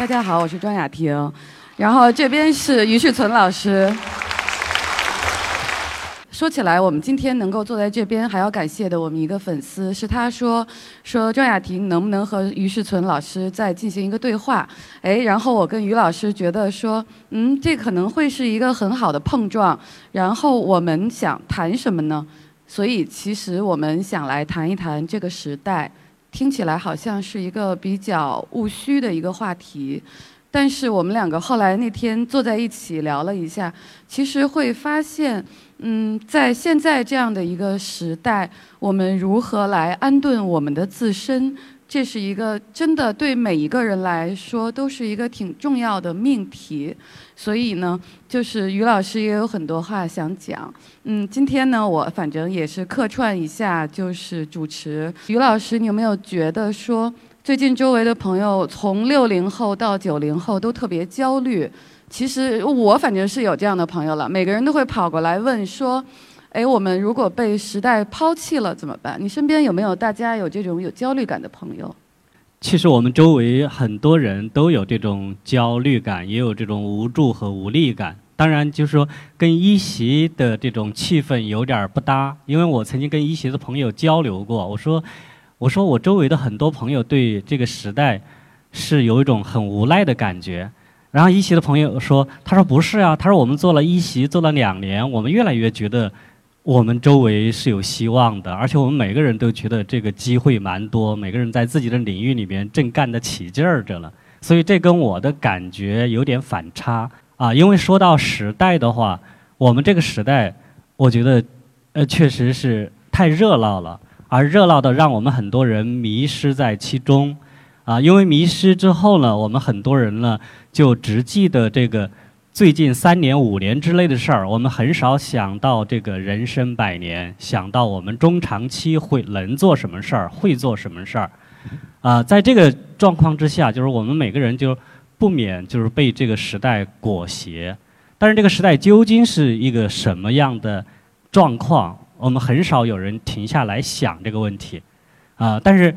大家好，我是庄雅婷，然后这边是于世存老师。说起来，我们今天能够坐在这边，还要感谢的我们一个粉丝，是他说说庄雅婷能不能和于世存老师再进行一个对话？哎，然后我跟于老师觉得说，嗯，这可能会是一个很好的碰撞。然后我们想谈什么呢？所以其实我们想来谈一谈这个时代，听起来好像是一个比较务虚的一个话题。但是我们两个后来那天坐在一起聊了一下，其实会发现，嗯，在现在这样的一个时代，我们如何来安顿我们的自身，这是一个真的对每一个人来说都是一个挺重要的命题。所以呢，就是于老师也有很多话想讲。嗯，今天呢，我反正也是客串一下，就是主持。于老师，你有没有觉得说？最近周围的朋友从六零后到九零后都特别焦虑，其实我反正是有这样的朋友了，每个人都会跑过来问说：“哎，我们如果被时代抛弃了怎么办？”你身边有没有大家有这种有焦虑感的朋友？其实我们周围很多人都有这种焦虑感，也有这种无助和无力感。当然，就是说跟一席的这种气氛有点不搭，因为我曾经跟一席的朋友交流过，我说。我说我周围的很多朋友对这个时代是有一种很无奈的感觉，然后一席的朋友说：“他说不是啊，他说我们做了一席做了两年，我们越来越觉得我们周围是有希望的，而且我们每个人都觉得这个机会蛮多，每个人在自己的领域里面正干得起劲儿着了。所以这跟我的感觉有点反差啊。因为说到时代的话，我们这个时代，我觉得呃确实是太热闹了。”而热闹的让我们很多人迷失在其中，啊，因为迷失之后呢，我们很多人呢就只记得这个最近三年、五年之类的事儿，我们很少想到这个人生百年，想到我们中长期会能做什么事儿，会做什么事儿，啊，在这个状况之下，就是我们每个人就不免就是被这个时代裹挟，但是这个时代究竟是一个什么样的状况？我们很少有人停下来想这个问题，啊，但是，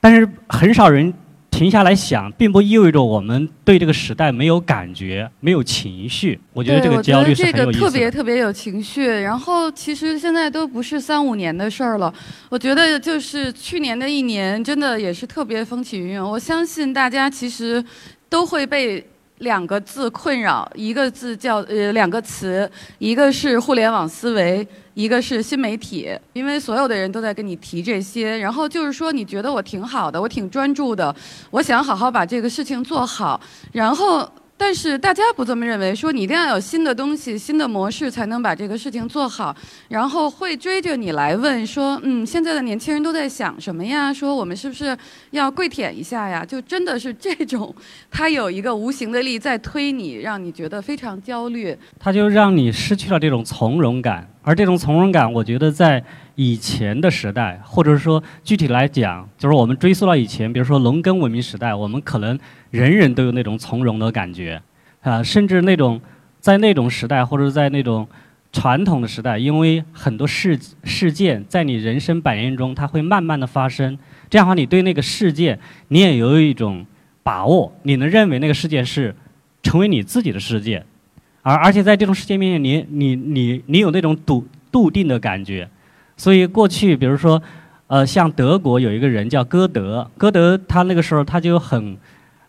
但是很少人停下来想，并不意味着我们对这个时代没有感觉、没有情绪。我觉得这个焦虑是很有意思的。特别特别有情绪。然后，其实现在都不是三五年的事儿了。我觉得就是去年的一年，真的也是特别风起云涌。我相信大家其实都会被。两个字困扰，一个字叫呃两个词，一个是互联网思维，一个是新媒体。因为所有的人都在跟你提这些，然后就是说你觉得我挺好的，我挺专注的，我想好好把这个事情做好，然后。但是大家不这么认为，说你一定要有新的东西、新的模式才能把这个事情做好，然后会追着你来问说，嗯，现在的年轻人都在想什么呀？说我们是不是要跪舔一下呀？就真的是这种，他有一个无形的力在推你，让你觉得非常焦虑。他就让你失去了这种从容感，而这种从容感，我觉得在以前的时代，或者说具体来讲，就是我们追溯到以前，比如说农耕文明时代，我们可能。人人都有那种从容的感觉，啊，甚至那种在那种时代或者在那种传统的时代，因为很多事事件在你人生百年中，它会慢慢的发生。这样的话，你对那个事件，你也有一种把握，你能认为那个事件是成为你自己的世界，而而且在这种事件面前，你你你你有那种笃笃定的感觉。所以过去，比如说，呃，像德国有一个人叫歌德，歌德他那个时候他就很。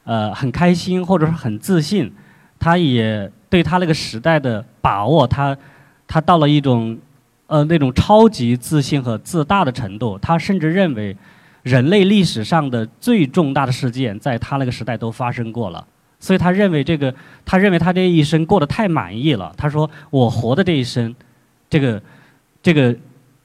呃，很开心，或者是很自信，他也对他那个时代的把握，他他到了一种呃那种超级自信和自大的程度。他甚至认为，人类历史上的最重大的事件，在他那个时代都发生过了。所以他认为这个，他认为他这一生过得太满意了。他说：“我活的这一生，这个这个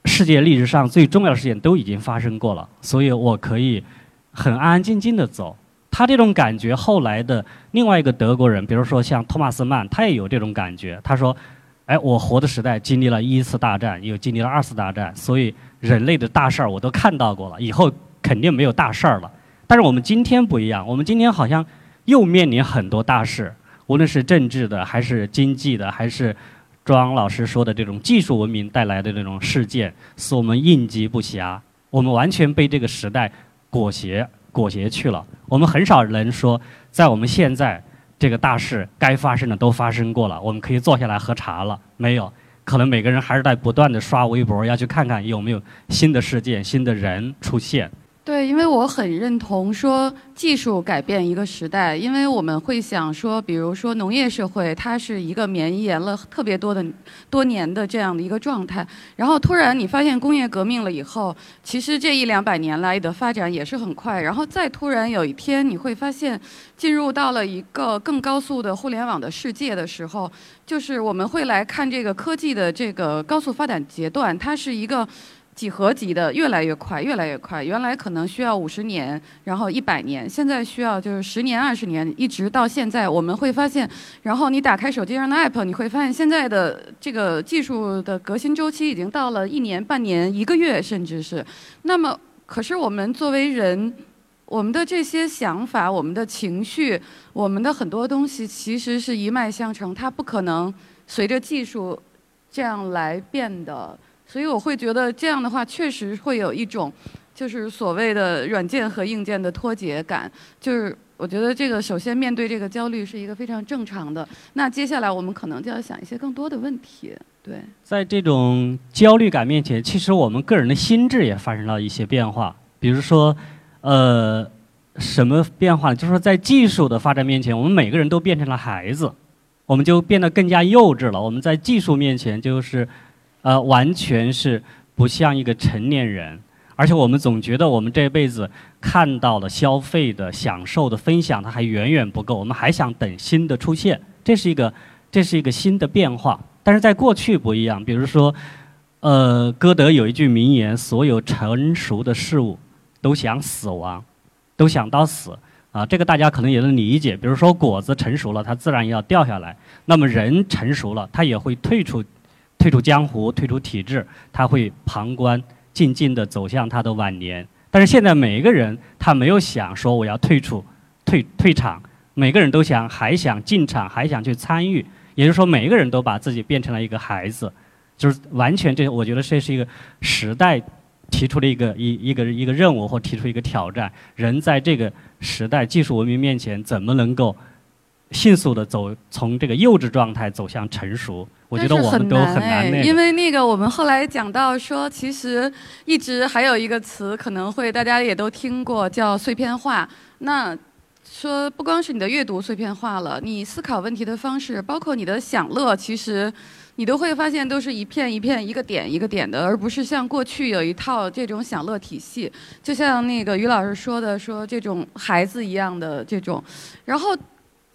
世界历史上最重要的事件都已经发生过了，所以我可以很安安静静的走。”他这种感觉，后来的另外一个德国人，比如说像托马斯曼，他也有这种感觉。他说：“哎，我活的时代经历了一次大战，又经历了二次大战，所以人类的大事儿我都看到过了，以后肯定没有大事儿了。但是我们今天不一样，我们今天好像又面临很多大事，无论是政治的，还是经济的，还是庄老师说的这种技术文明带来的那种事件，使我们应急不暇，我们完全被这个时代裹挟。”裹挟去了。我们很少人说，在我们现在这个大事该发生的都发生过了，我们可以坐下来喝茶了。没有，可能每个人还是在不断的刷微博，要去看看有没有新的事件、新的人出现。对，因为我很认同说技术改变一个时代，因为我们会想说，比如说农业社会，它是一个绵延了特别多的多年的这样的一个状态，然后突然你发现工业革命了以后，其实这一两百年来的发展也是很快，然后再突然有一天你会发现，进入到了一个更高速的互联网的世界的时候，就是我们会来看这个科技的这个高速发展阶段，它是一个。几何级的越来越快，越来越快。原来可能需要五十年，然后一百年，现在需要就是十年、二十年，一直到现在，我们会发现，然后你打开手机上的 app，你会发现现在的这个技术的革新周期已经到了一年、半年、一个月，甚至是。那么，可是我们作为人，我们的这些想法、我们的情绪、我们的很多东西，其实是一脉相承，它不可能随着技术这样来变的。所以我会觉得这样的话，确实会有一种，就是所谓的软件和硬件的脱节感。就是我觉得这个首先面对这个焦虑是一个非常正常的。那接下来我们可能就要想一些更多的问题。对，在这种焦虑感面前，其实我们个人的心智也发生了一些变化。比如说，呃，什么变化呢？就是说，在技术的发展面前，我们每个人都变成了孩子，我们就变得更加幼稚了。我们在技术面前就是。呃，完全是不像一个成年人，而且我们总觉得我们这辈子看到了消费的、享受的、分享的还远远不够，我们还想等新的出现，这是一个这是一个新的变化。但是在过去不一样，比如说，呃，歌德有一句名言：“所有成熟的事物都想死亡，都想到死。”啊，这个大家可能也能理解。比如说，果子成熟了，它自然要掉下来；那么人成熟了，他也会退出。退出江湖，退出体制，他会旁观，静静地走向他的晚年。但是现在每一个人，他没有想说我要退出，退退场，每个人都想还想进场，还想去参与。也就是说，每一个人都把自己变成了一个孩子，就是完全这，我觉得这是一个时代提出的一个一一个一个任务或提出一个挑战。人在这个时代技术文明面前，怎么能够迅速的走从这个幼稚状态走向成熟？我觉得我们都很难哎，因为那个我们后来讲到说，其实一直还有一个词可能会大家也都听过，叫碎片化。那说不光是你的阅读碎片化了，你思考问题的方式，包括你的享乐，其实你都会发现都是一片一片、一个点一个点的，而不是像过去有一套这种享乐体系。就像那个于老师说的，说这种孩子一样的这种，然后。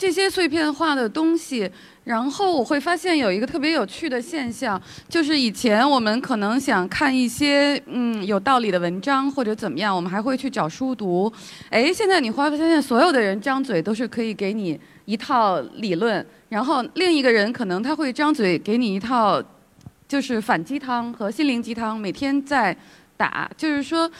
这些碎片化的东西，然后我会发现有一个特别有趣的现象，就是以前我们可能想看一些嗯有道理的文章或者怎么样，我们还会去找书读。哎，现在你会发现所有的人张嘴都是可以给你一套理论，然后另一个人可能他会张嘴给你一套，就是反鸡汤和心灵鸡汤，每天在打，就是说，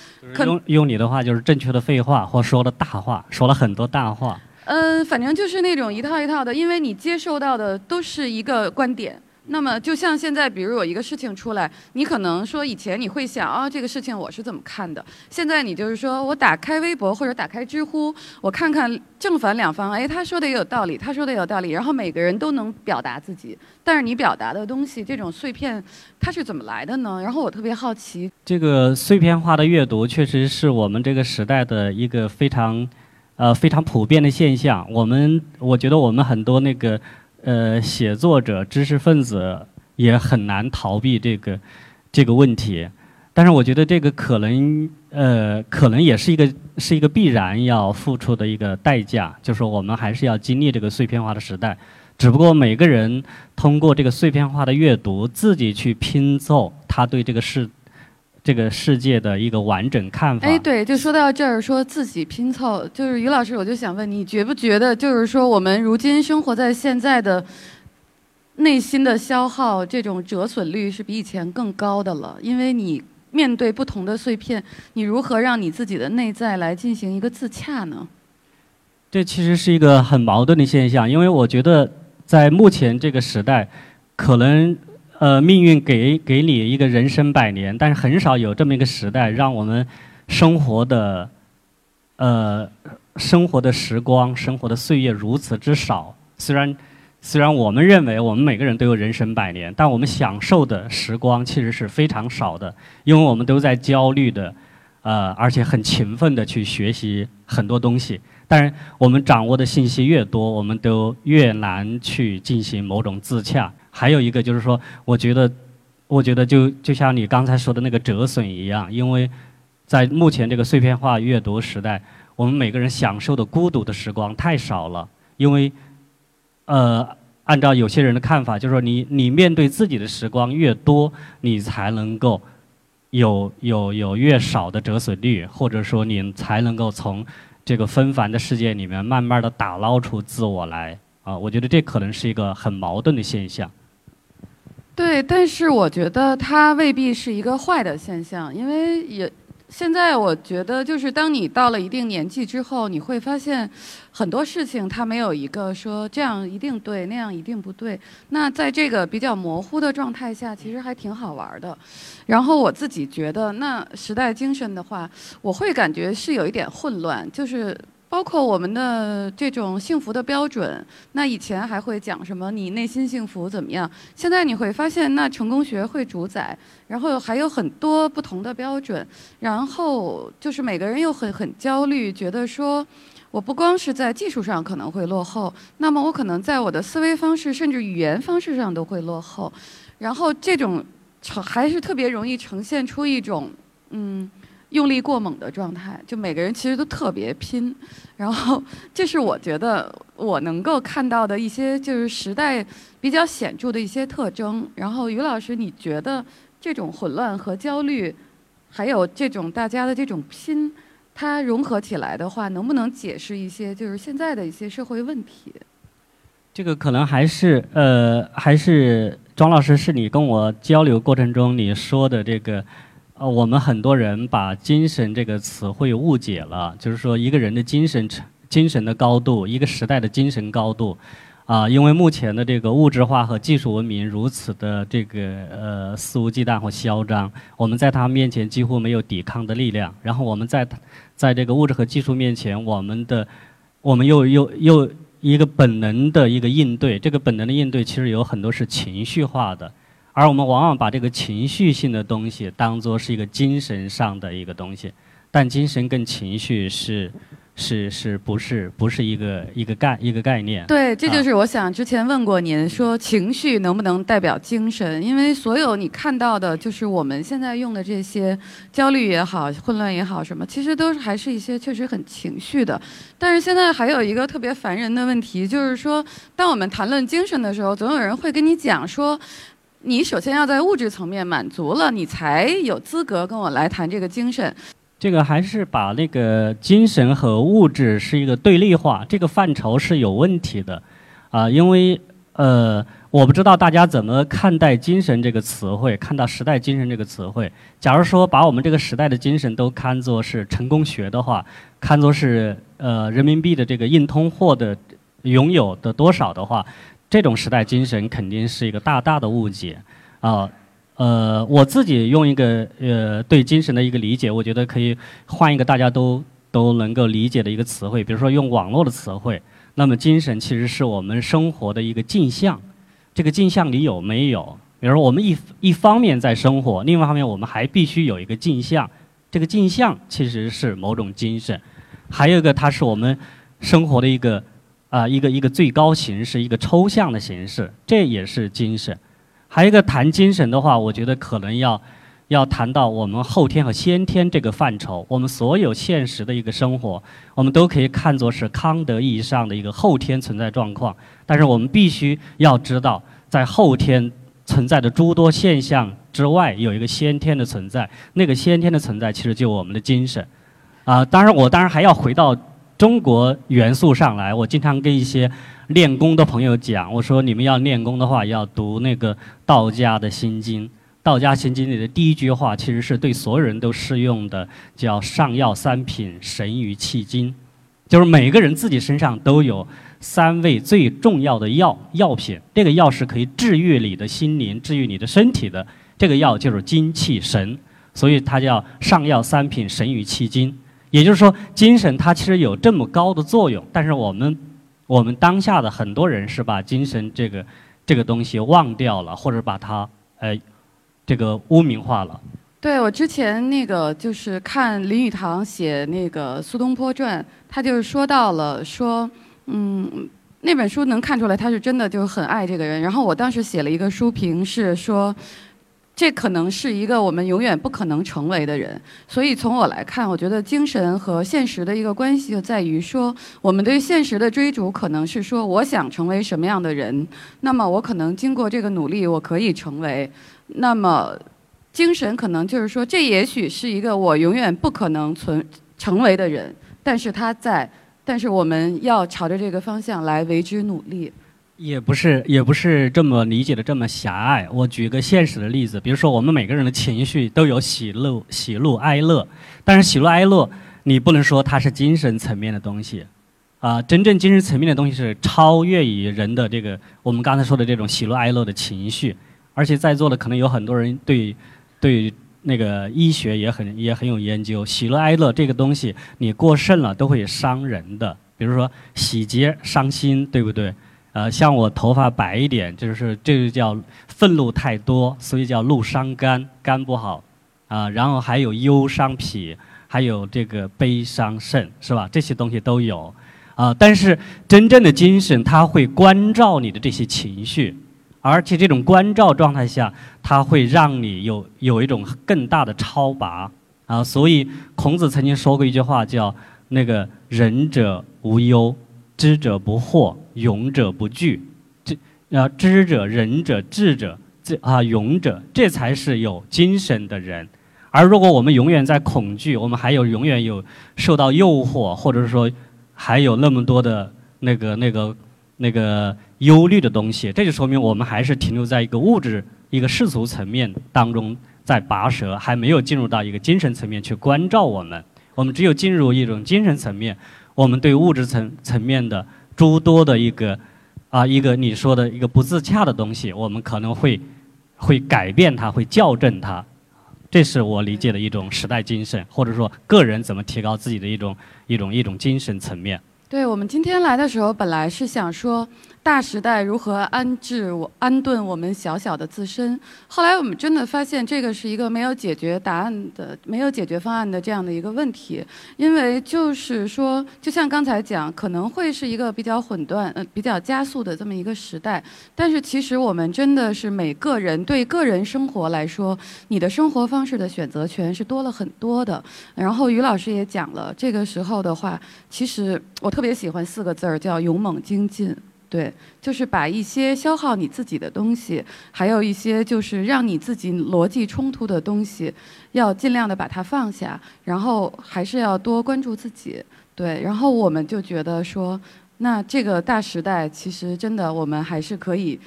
用用你的话就是正确的废话或说的大话，说了很多大话。嗯，反正就是那种一套一套的，因为你接受到的都是一个观点。那么，就像现在，比如有一个事情出来，你可能说以前你会想啊，这个事情我是怎么看的？现在你就是说我打开微博或者打开知乎，我看看正反两方，哎，他说的也有道理，他说的也有道理，然后每个人都能表达自己。但是你表达的东西，这种碎片，它是怎么来的呢？然后我特别好奇，这个碎片化的阅读确实是我们这个时代的一个非常。呃，非常普遍的现象。我们我觉得我们很多那个呃写作者、知识分子也很难逃避这个这个问题。但是我觉得这个可能呃可能也是一个是一个必然要付出的一个代价，就是我们还是要经历这个碎片化的时代。只不过每个人通过这个碎片化的阅读，自己去拼凑他对这个事。这个世界的一个完整看法。哎，对，就说到这儿，说自己拼凑，就是于老师，我就想问你，觉不觉得，就是说，我们如今生活在现在的内心的消耗，这种折损率是比以前更高的了？因为你面对不同的碎片，你如何让你自己的内在来进行一个自洽呢？这其实是一个很矛盾的现象，因为我觉得在目前这个时代，可能。呃，命运给给你一个人生百年，但是很少有这么一个时代，让我们生活的呃，生活的时光、生活的岁月如此之少。虽然虽然我们认为我们每个人都有人生百年，但我们享受的时光其实是非常少的，因为我们都在焦虑的，呃，而且很勤奋的去学习很多东西。但是我们掌握的信息越多，我们都越难去进行某种自洽。还有一个就是说，我觉得，我觉得就就像你刚才说的那个折损一样，因为。在目前这个碎片化阅读时代，我们每个人享受的孤独的时光太少了。因为，呃，按照有些人的看法，就是说你你面对自己的时光越多，你才能够有有有越少的折损率，或者说你才能够从这个纷繁的世界里面慢慢的打捞出自我来。啊，我觉得这可能是一个很矛盾的现象。对，但是我觉得它未必是一个坏的现象，因为也。现在我觉得，就是当你到了一定年纪之后，你会发现很多事情它没有一个说这样一定对，那样一定不对。那在这个比较模糊的状态下，其实还挺好玩的。然后我自己觉得，那时代精神的话，我会感觉是有一点混乱，就是。包括我们的这种幸福的标准，那以前还会讲什么？你内心幸福怎么样？现在你会发现，那成功学会主宰，然后还有很多不同的标准，然后就是每个人又很很焦虑，觉得说，我不光是在技术上可能会落后，那么我可能在我的思维方式甚至语言方式上都会落后，然后这种还是特别容易呈现出一种嗯。用力过猛的状态，就每个人其实都特别拼，然后这是我觉得我能够看到的一些就是时代比较显著的一些特征。然后于老师，你觉得这种混乱和焦虑，还有这种大家的这种拼，它融合起来的话，能不能解释一些就是现在的一些社会问题？这个可能还是呃，还是庄老师，是你跟我交流过程中你说的这个。呃，我们很多人把“精神”这个词汇误解了，就是说一个人的精神、精神的高度，一个时代的精神高度，啊，因为目前的这个物质化和技术文明如此的这个呃肆无忌惮和嚣张，我们在他面前几乎没有抵抗的力量。然后我们在在这个物质和技术面前，我们的我们又又又一个本能的一个应对，这个本能的应对其实有很多是情绪化的。而我们往往把这个情绪性的东西当做是一个精神上的一个东西，但精神跟情绪是是是不是不是一个一个概一个概念？对，这就是我想之前问过您说情绪能不能代表精神？因为所有你看到的，就是我们现在用的这些焦虑也好、混乱也好什么，其实都是还是一些确实很情绪的。但是现在还有一个特别烦人的问题，就是说，当我们谈论精神的时候，总有人会跟你讲说。你首先要在物质层面满足了，你才有资格跟我来谈这个精神。这个还是把那个精神和物质是一个对立化，这个范畴是有问题的，啊，因为呃，我不知道大家怎么看待“精神”这个词汇，看到“时代精神”这个词汇。假如说把我们这个时代的精神都看作是成功学的话，看作是呃人民币的这个硬通货的拥有的多少的话。这种时代精神肯定是一个大大的误解，啊，呃，我自己用一个呃对精神的一个理解，我觉得可以换一个大家都都能够理解的一个词汇，比如说用网络的词汇，那么精神其实是我们生活的一个镜像，这个镜像里有没有？比如说我们一一方面在生活，另外一方面我们还必须有一个镜像，这个镜像其实是某种精神，还有一个它是我们生活的一个。啊，一个一个最高形式，一个抽象的形式，这也是精神。还有一个谈精神的话，我觉得可能要要谈到我们后天和先天这个范畴。我们所有现实的一个生活，我们都可以看作是康德意义上的一个后天存在状况。但是我们必须要知道，在后天存在的诸多现象之外，有一个先天的存在。那个先天的存在，其实就我们的精神。啊，当然我当然还要回到。中国元素上来，我经常跟一些练功的朋友讲，我说你们要练功的话，要读那个道家的心经。道家心经里的第一句话，其实是对所有人都适用的，叫上药三品，神于气经，就是每个人自己身上都有三味最重要的药药品，这个药是可以治愈你的心灵、治愈你的身体的，这个药就是精气神，所以它叫上药三品，神于气经。也就是说，精神它其实有这么高的作用，但是我们我们当下的很多人是把精神这个这个东西忘掉了，或者把它呃这个污名化了。对我之前那个就是看林语堂写那个苏东坡传，他就是说到了说，嗯，那本书能看出来他是真的就是很爱这个人。然后我当时写了一个书评是说，这可能是一个我们永远不可能成为的人。所以从我来看，我觉得精神和现实的一个关系就在于说，我们对现实的追逐可能是说，我想成为什么样的人，那么我可能经过这个努力，我可以成为，那么。精神可能就是说，这也许是一个我永远不可能存成为的人，但是他在，但是我们要朝着这个方向来为之努力。也不是，也不是这么理解的这么狭隘。我举个现实的例子，比如说我们每个人的情绪都有喜怒、喜怒哀乐，但是喜怒哀乐你不能说它是精神层面的东西，啊，真正精神层面的东西是超越于人的这个我们刚才说的这种喜怒哀乐的情绪，而且在座的可能有很多人对。对那个医学也很也很有研究，喜怒哀乐这个东西，你过剩了都会伤人的。比如说喜结伤心，对不对？呃，像我头发白一点，就是这就叫愤怒太多，所以叫怒伤肝，肝不好。啊，然后还有忧伤脾，还有这个悲伤肾，是吧？这些东西都有。啊，但是真正的精神，它会关照你的这些情绪。而且这种关照状态下，它会让你有有一种更大的超拔啊！所以孔子曾经说过一句话，叫“那个仁者无忧，知者不惑，勇者不惧”。这啊，知者、仁者、智者，这啊，勇者，这才是有精神的人。而如果我们永远在恐惧，我们还有永远有受到诱惑，或者是说还有那么多的那个那个那个。忧虑的东西，这就说明我们还是停留在一个物质、一个世俗层面当中在拔舌，还没有进入到一个精神层面去关照我们。我们只有进入一种精神层面，我们对物质层层面的诸多的一个啊一个你说的一个不自洽的东西，我们可能会会改变它，会校正它。这是我理解的一种时代精神，或者说个人怎么提高自己的一种一种一种精神层面。对我们今天来的时候，本来是想说大时代如何安置我安顿我们小小的自身。后来我们真的发现，这个是一个没有解决答案的、没有解决方案的这样的一个问题。因为就是说，就像刚才讲，可能会是一个比较混乱、呃比较加速的这么一个时代。但是其实我们真的是每个人对个人生活来说，你的生活方式的选择权是多了很多的。然后于老师也讲了，这个时候的话，其实我特。特别喜欢四个字儿，叫勇猛精进。对，就是把一些消耗你自己的东西，还有一些就是让你自己逻辑冲突的东西，要尽量的把它放下，然后还是要多关注自己。对，然后我们就觉得说，那这个大时代其实真的，我们还是可以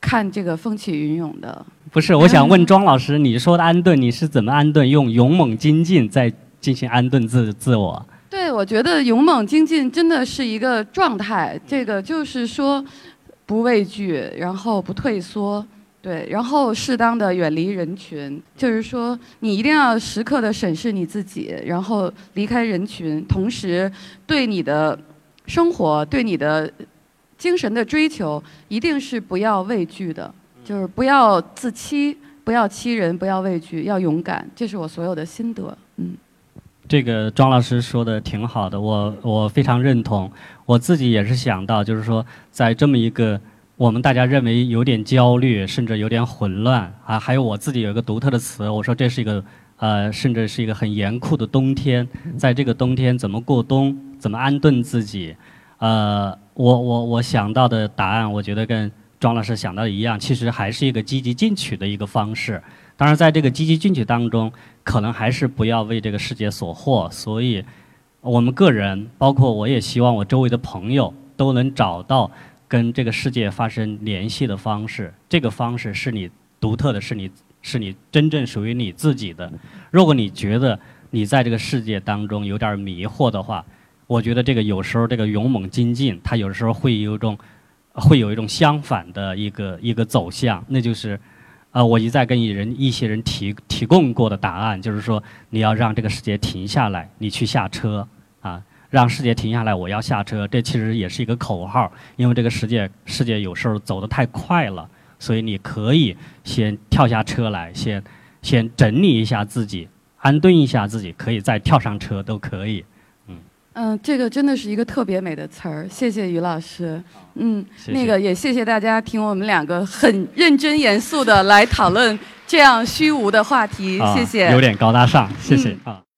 看这个风起云涌的。不是，我想问庄老师，你说的安顿，你是怎么安顿？用勇猛精进在进行安顿自自我？我觉得勇猛精进真的是一个状态。这个就是说，不畏惧，然后不退缩，对，然后适当的远离人群。就是说，你一定要时刻的审视你自己，然后离开人群，同时对你的生活、对你的精神的追求，一定是不要畏惧的，就是不要自欺，不要欺人，不要畏惧，要勇敢。这是我所有的心得，嗯。这个庄老师说的挺好的，我我非常认同。我自己也是想到，就是说，在这么一个我们大家认为有点焦虑，甚至有点混乱啊，还有我自己有一个独特的词，我说这是一个呃，甚至是一个很严酷的冬天。在这个冬天怎么过冬，怎么安顿自己？呃，我我我想到的答案，我觉得跟庄老师想到的一样，其实还是一个积极进取的一个方式。当然，在这个积极进取当中，可能还是不要为这个世界所惑。所以，我们个人，包括我也希望我周围的朋友，都能找到跟这个世界发生联系的方式。这个方式是你独特的，是你是你真正属于你自己的。如果你觉得你在这个世界当中有点迷惑的话，我觉得这个有时候这个勇猛精进，它有时候会有一种，会有一种相反的一个一个走向，那就是。呃，我一再跟人一些人提提供过的答案，就是说你要让这个世界停下来，你去下车啊，让世界停下来，我要下车。这其实也是一个口号，因为这个世界世界有时候走得太快了，所以你可以先跳下车来，先先整理一下自己，安顿一下自己，可以再跳上车都可以。嗯，这个真的是一个特别美的词儿，谢谢于老师。嗯，谢谢那个也谢谢大家听我们两个很认真严肃的来讨论这样虚无的话题，啊谢谢。有点高大上，谢谢、嗯啊。